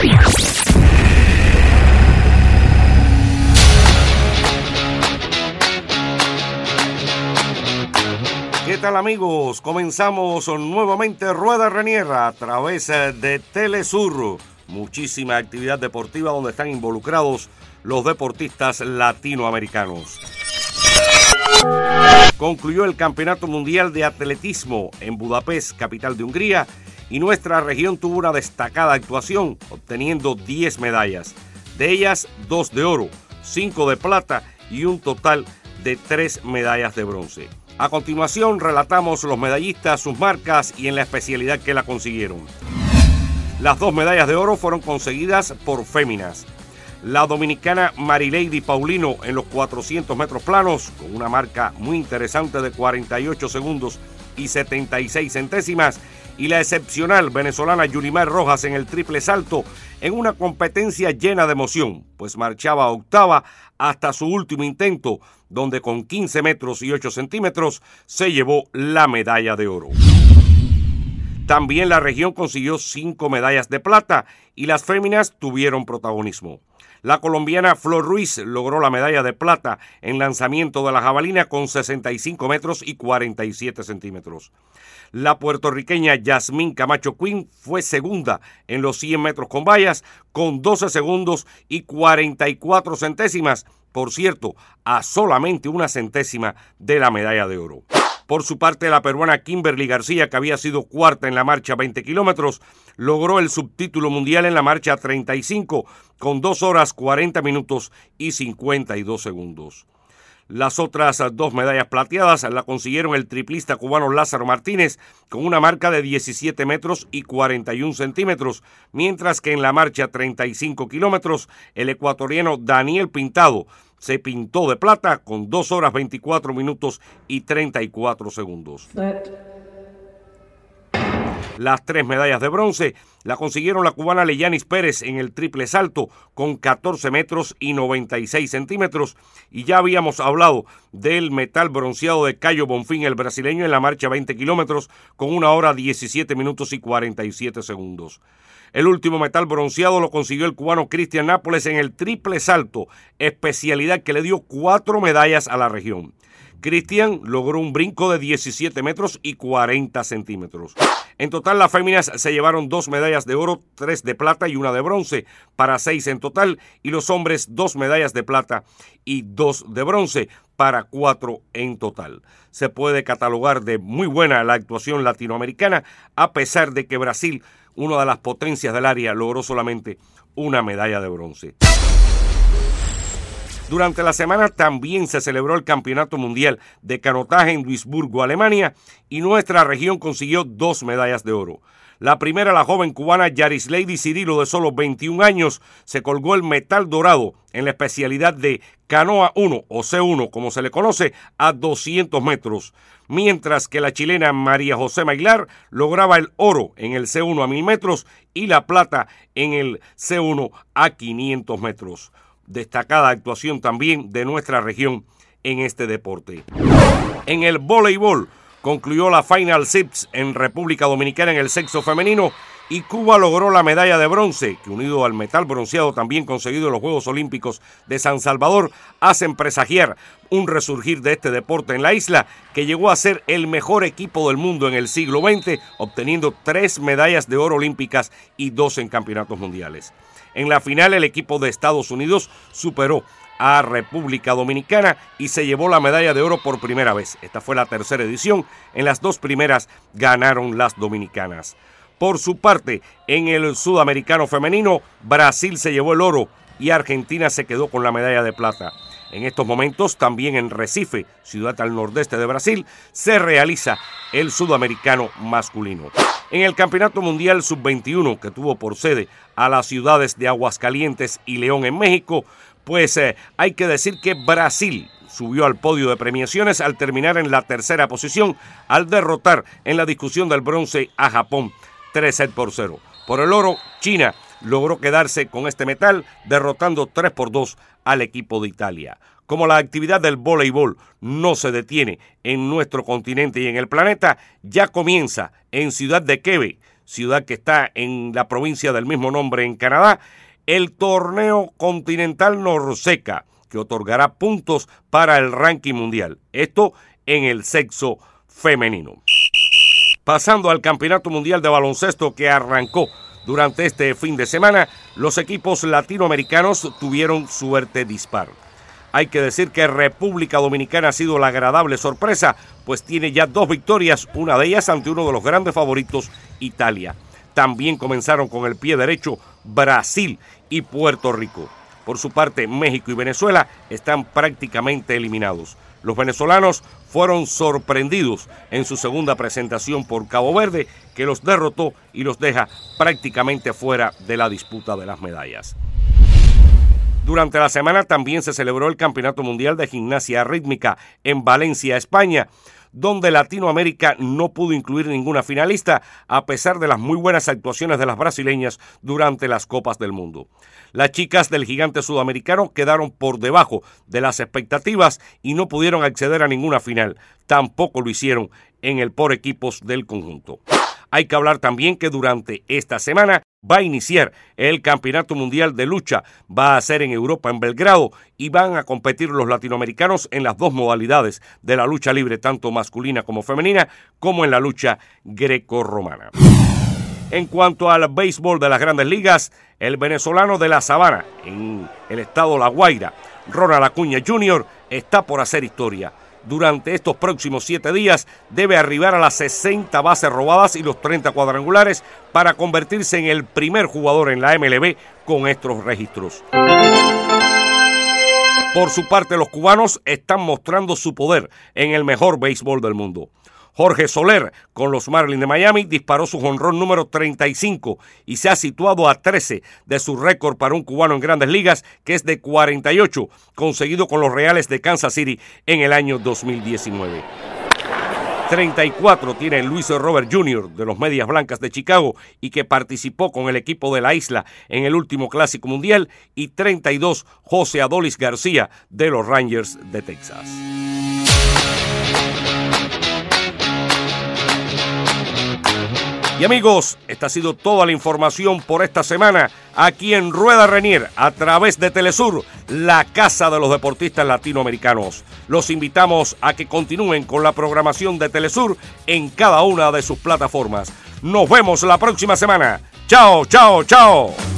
¿Qué tal amigos? Comenzamos nuevamente Rueda Reniera a través eh, de Telesur. Muchísima actividad deportiva donde están involucrados los deportistas latinoamericanos. Concluyó el Campeonato Mundial de Atletismo en Budapest, capital de Hungría, y nuestra región tuvo una destacada actuación, obteniendo 10 medallas. De ellas, 2 de oro, 5 de plata y un total de 3 medallas de bronce. A continuación relatamos los medallistas, sus marcas y en la especialidad que la consiguieron. Las dos medallas de oro fueron conseguidas por féminas. La dominicana Marilady Paulino en los 400 metros planos, con una marca muy interesante de 48 segundos y 76 centésimas, y la excepcional venezolana Yulimar Rojas en el triple salto en una competencia llena de emoción, pues marchaba octava hasta su último intento, donde con 15 metros y 8 centímetros se llevó la medalla de oro. También la región consiguió cinco medallas de plata y las féminas tuvieron protagonismo. La colombiana Flor Ruiz logró la medalla de plata en lanzamiento de la jabalina con 65 metros y 47 centímetros. La puertorriqueña Yasmín Camacho Quinn fue segunda en los 100 metros con vallas con 12 segundos y 44 centésimas, por cierto, a solamente una centésima de la medalla de oro. Por su parte, la peruana Kimberly García, que había sido cuarta en la marcha 20 kilómetros, logró el subtítulo mundial en la marcha 35 con 2 horas 40 minutos y 52 segundos. Las otras dos medallas plateadas la consiguieron el triplista cubano Lázaro Martínez con una marca de 17 metros y 41 centímetros, mientras que en la marcha 35 kilómetros el ecuatoriano Daniel Pintado se pintó de plata con 2 horas 24 minutos y 34 segundos. Las tres medallas de bronce la consiguieron la cubana Leyanis Pérez en el triple salto con 14 metros y 96 centímetros. Y ya habíamos hablado del metal bronceado de Cayo Bonfín, el brasileño, en la marcha 20 kilómetros con una hora 17 minutos y 47 segundos. El último metal bronceado lo consiguió el cubano Cristian Nápoles en el triple salto, especialidad que le dio cuatro medallas a la región. Cristian logró un brinco de 17 metros y 40 centímetros. En total, las féminas se llevaron dos medallas de oro, tres de plata y una de bronce, para seis en total, y los hombres dos medallas de plata y dos de bronce, para cuatro en total. Se puede catalogar de muy buena la actuación latinoamericana, a pesar de que Brasil, una de las potencias del área, logró solamente una medalla de bronce. Durante la semana también se celebró el Campeonato Mundial de Canotaje en Duisburgo, Alemania, y nuestra región consiguió dos medallas de oro. La primera, la joven cubana Yaris Lady Cirilo, de solo 21 años, se colgó el metal dorado en la especialidad de canoa 1 o C1, como se le conoce, a 200 metros, mientras que la chilena María José Mailar lograba el oro en el C1 a 1000 metros y la plata en el C1 a 500 metros destacada actuación también de nuestra región en este deporte. En el voleibol concluyó la Final Six en República Dominicana en el sexo femenino y Cuba logró la medalla de bronce, que unido al metal bronceado también conseguido en los Juegos Olímpicos de San Salvador, hacen presagiar un resurgir de este deporte en la isla, que llegó a ser el mejor equipo del mundo en el siglo XX, obteniendo tres medallas de oro olímpicas y dos en campeonatos mundiales. En la final el equipo de Estados Unidos superó a República Dominicana y se llevó la medalla de oro por primera vez. Esta fue la tercera edición. En las dos primeras ganaron las dominicanas. Por su parte, en el sudamericano femenino, Brasil se llevó el oro y Argentina se quedó con la medalla de plata. En estos momentos, también en Recife, ciudad al nordeste de Brasil, se realiza el sudamericano masculino. En el Campeonato Mundial Sub-21, que tuvo por sede a las ciudades de Aguascalientes y León en México, pues eh, hay que decir que Brasil subió al podio de premiaciones al terminar en la tercera posición al derrotar en la discusión del bronce a Japón 3 set por 0. Por el oro, China logró quedarse con este metal derrotando 3 por 2 al equipo de Italia. Como la actividad del voleibol no se detiene en nuestro continente y en el planeta, ya comienza en Ciudad de Quebe, ciudad que está en la provincia del mismo nombre en Canadá, el torneo continental Norseca, que otorgará puntos para el ranking mundial. Esto en el sexo femenino. Pasando al Campeonato Mundial de Baloncesto que arrancó durante este fin de semana, los equipos latinoamericanos tuvieron suerte dispar. Hay que decir que República Dominicana ha sido la agradable sorpresa, pues tiene ya dos victorias, una de ellas ante uno de los grandes favoritos, Italia. También comenzaron con el pie derecho Brasil y Puerto Rico. Por su parte, México y Venezuela están prácticamente eliminados. Los venezolanos fueron sorprendidos en su segunda presentación por Cabo Verde, que los derrotó y los deja prácticamente fuera de la disputa de las medallas. Durante la semana también se celebró el Campeonato Mundial de Gimnasia Rítmica en Valencia, España, donde Latinoamérica no pudo incluir ninguna finalista, a pesar de las muy buenas actuaciones de las brasileñas durante las Copas del Mundo. Las chicas del gigante sudamericano quedaron por debajo de las expectativas y no pudieron acceder a ninguna final. Tampoco lo hicieron en el por equipos del conjunto. Hay que hablar también que durante esta semana va a iniciar el Campeonato Mundial de Lucha. Va a ser en Europa, en Belgrado, y van a competir los latinoamericanos en las dos modalidades de la lucha libre, tanto masculina como femenina, como en la lucha greco-romana. En cuanto al béisbol de las grandes ligas, el venezolano de la Sabana, en el estado La Guaira, Ronald Acuña Jr., está por hacer historia durante estos próximos siete días debe arribar a las 60 bases robadas y los 30 cuadrangulares para convertirse en el primer jugador en la MLB con estos registros. Por su parte, los cubanos están mostrando su poder en el mejor béisbol del mundo. Jorge Soler, con los Marlins de Miami, disparó su jonrón número 35 y se ha situado a 13 de su récord para un cubano en grandes ligas, que es de 48, conseguido con los Reales de Kansas City en el año 2019. 34 tiene Luis Robert Jr. de los Medias Blancas de Chicago y que participó con el equipo de la isla en el último Clásico Mundial y 32 José Adolis García de los Rangers de Texas. Y amigos, esta ha sido toda la información por esta semana aquí en Rueda Renier a través de Telesur, la casa de los deportistas latinoamericanos. Los invitamos a que continúen con la programación de Telesur en cada una de sus plataformas. Nos vemos la próxima semana. Chao, chao, chao.